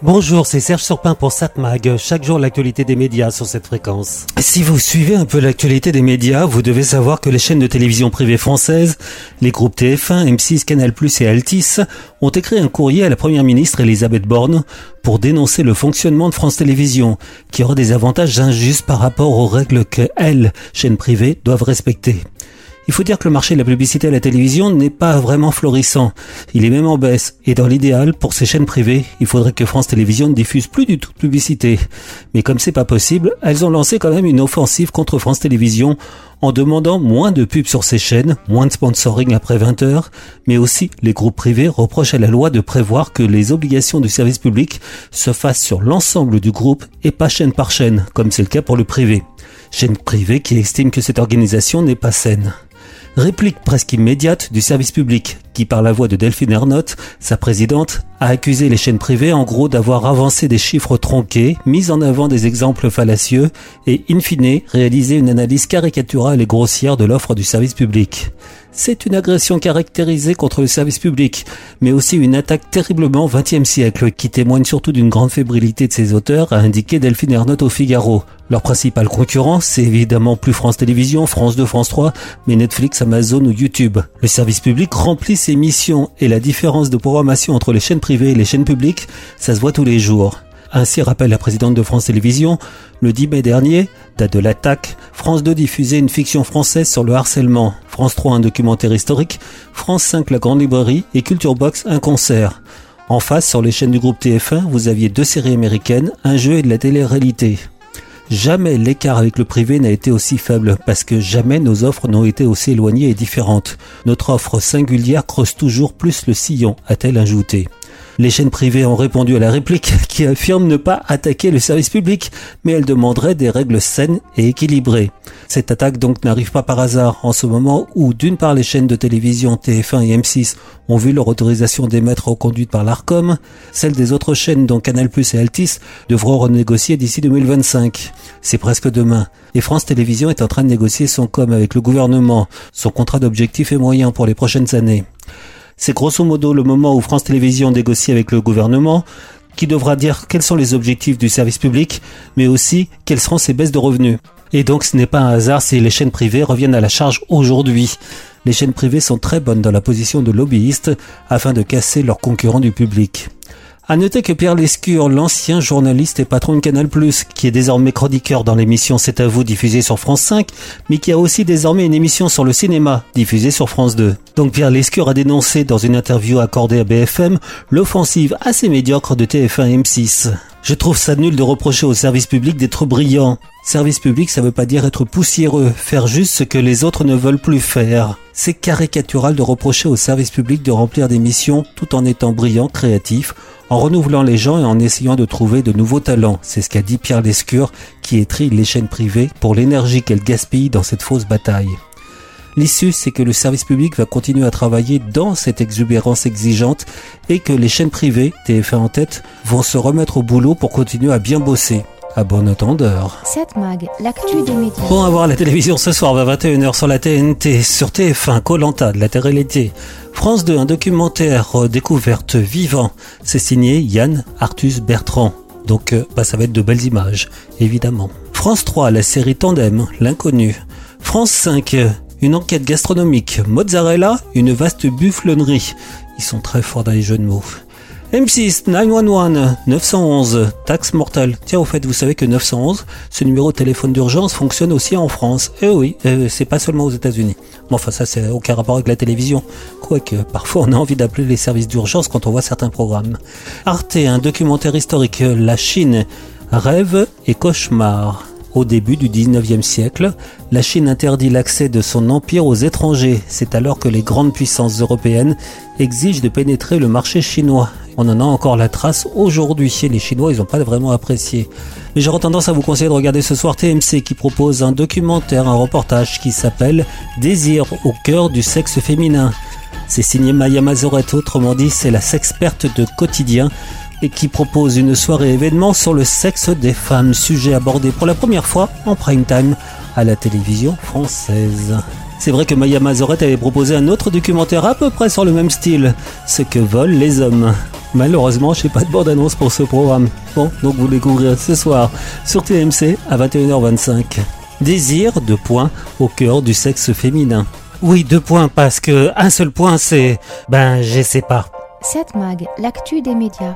Bonjour, c'est Serge Surpin pour SatMag. Chaque jour, l'actualité des médias sur cette fréquence. Si vous suivez un peu l'actualité des médias, vous devez savoir que les chaînes de télévision privées françaises, les groupes TF1, M6, Canal+, et Altis ont écrit un courrier à la première ministre Elisabeth Borne pour dénoncer le fonctionnement de France Télévisions, qui aura des avantages injustes par rapport aux règles que elles, chaînes privées, doivent respecter. Il faut dire que le marché de la publicité à la télévision n'est pas vraiment florissant. Il est même en baisse. Et dans l'idéal, pour ces chaînes privées, il faudrait que France Télévisions ne diffuse plus du tout de publicité. Mais comme c'est pas possible, elles ont lancé quand même une offensive contre France Télévisions en demandant moins de pubs sur ces chaînes, moins de sponsoring après 20 heures, mais aussi les groupes privés reprochent à la loi de prévoir que les obligations du service public se fassent sur l'ensemble du groupe et pas chaîne par chaîne, comme c'est le cas pour le privé. Chaîne privée qui estime que cette organisation n'est pas saine. Réplique presque immédiate du service public, qui par la voix de Delphine Ernotte, sa présidente, a accusé les chaînes privées en gros d'avoir avancé des chiffres tronqués, mis en avant des exemples fallacieux et in fine réalisé une analyse caricaturale et grossière de l'offre du service public. C'est une agression caractérisée contre le service public, mais aussi une attaque terriblement 20e siècle, qui témoigne surtout d'une grande fébrilité de ses auteurs, a indiqué Delphine Ernotte au Figaro. Leur principal concurrent, c'est évidemment plus France Télévisions, France 2, France 3, mais Netflix, Amazon ou YouTube. Le service public remplit ses missions et la différence de programmation entre les chaînes privées et les chaînes publiques, ça se voit tous les jours. Ainsi rappelle la présidente de France Télévisions, le 10 mai dernier, date de l'attaque, France 2 diffusait une fiction française sur le harcèlement, France 3 un documentaire historique, France 5 la grande librairie et Culture Box un concert. En face, sur les chaînes du groupe TF1, vous aviez deux séries américaines, un jeu et de la télé-réalité. Jamais l'écart avec le privé n'a été aussi faible parce que jamais nos offres n'ont été aussi éloignées et différentes. Notre offre singulière creuse toujours plus le sillon, a-t-elle ajouté. Les chaînes privées ont répondu à la réplique qui affirme ne pas attaquer le service public, mais elles demanderaient des règles saines et équilibrées. Cette attaque donc n'arrive pas par hasard en ce moment où d'une part les chaînes de télévision TF1 et M6 ont vu leur autorisation d'émettre reconduite par l'ARCOM, celles des autres chaînes dont Canal+ et Altis devront renégocier d'ici 2025. C'est presque demain. Et France Télévisions est en train de négocier son com avec le gouvernement, son contrat d'objectifs et moyens pour les prochaines années. C'est grosso modo le moment où France Télévisions négocie avec le gouvernement, qui devra dire quels sont les objectifs du service public, mais aussi quelles seront ses baisses de revenus. Et donc ce n'est pas un hasard si les chaînes privées reviennent à la charge aujourd'hui. Les chaînes privées sont très bonnes dans la position de lobbyistes afin de casser leurs concurrents du public. À noter que Pierre Lescure, l'ancien journaliste et patron de Canal+, qui est désormais chroniqueur dans l'émission C'est à vous diffusée sur France 5, mais qui a aussi désormais une émission sur le cinéma diffusée sur France 2. Donc Pierre Lescure a dénoncé dans une interview accordée à BFM l'offensive assez médiocre de TF1 et M6. Je trouve ça nul de reprocher au service public d'être brillant. Service public, ça veut pas dire être poussiéreux, faire juste ce que les autres ne veulent plus faire. C'est caricatural de reprocher au service public de remplir des missions tout en étant brillant, créatif, en renouvelant les gens et en essayant de trouver de nouveaux talents. C'est ce qu'a dit Pierre Lescure, qui étrit les chaînes privées pour l'énergie qu'elle gaspille dans cette fausse bataille. L'issue, c'est que le service public va continuer à travailler dans cette exubérance exigeante et que les chaînes privées, TF1 en tête, vont se remettre au boulot pour continuer à bien bosser. À bon entendeur. 7 Mag, l'actu des médias. Bon à voir la télévision ce soir à 21h sur la TNT, sur TF1, Colanta, de la Terre-Réalité. France 2, un documentaire euh, découverte vivant. C'est signé Yann Arthus Bertrand. Donc euh, bah, ça va être de belles images, évidemment. France 3, la série Tandem, l'inconnu. France 5, une enquête gastronomique. Mozzarella, une vaste bufflenerie. Ils sont très forts dans les jeux de mots. M6 911 911 taxe mortelle. Tiens au fait vous savez que 911 ce numéro de téléphone d'urgence fonctionne aussi en France. Eh oui, euh, c'est pas seulement aux États-Unis. Bon enfin ça c'est aucun rapport avec la télévision. Quoique parfois on a envie d'appeler les services d'urgence quand on voit certains programmes. Arte un documentaire historique La Chine rêve et cauchemar. Au début du 19e siècle, la Chine interdit l'accès de son empire aux étrangers. C'est alors que les grandes puissances européennes exigent de pénétrer le marché chinois. On en a encore la trace aujourd'hui. Les Chinois, ils n'ont pas vraiment apprécié. Mais j'aurais tendance à vous conseiller de regarder ce soir TMC qui propose un documentaire, un reportage qui s'appelle Désir au cœur du sexe féminin. C'est signé Maya Mazorette, autrement dit, c'est la sexperte de quotidien et qui propose une soirée événement sur le sexe des femmes, sujet abordé pour la première fois en prime time à la télévision française. C'est vrai que Maya Mazorette avait proposé un autre documentaire à peu près sur le même style, ce que volent les hommes. Malheureusement, je n'ai pas de bande-annonce pour ce programme. Bon, donc vous découvrirez ce soir sur TMC à 21h25. Désir, de points, au cœur du sexe féminin. Oui, deux points, parce que un seul point, c'est... Ben, je sais pas. Cette Mag, l'actu des médias.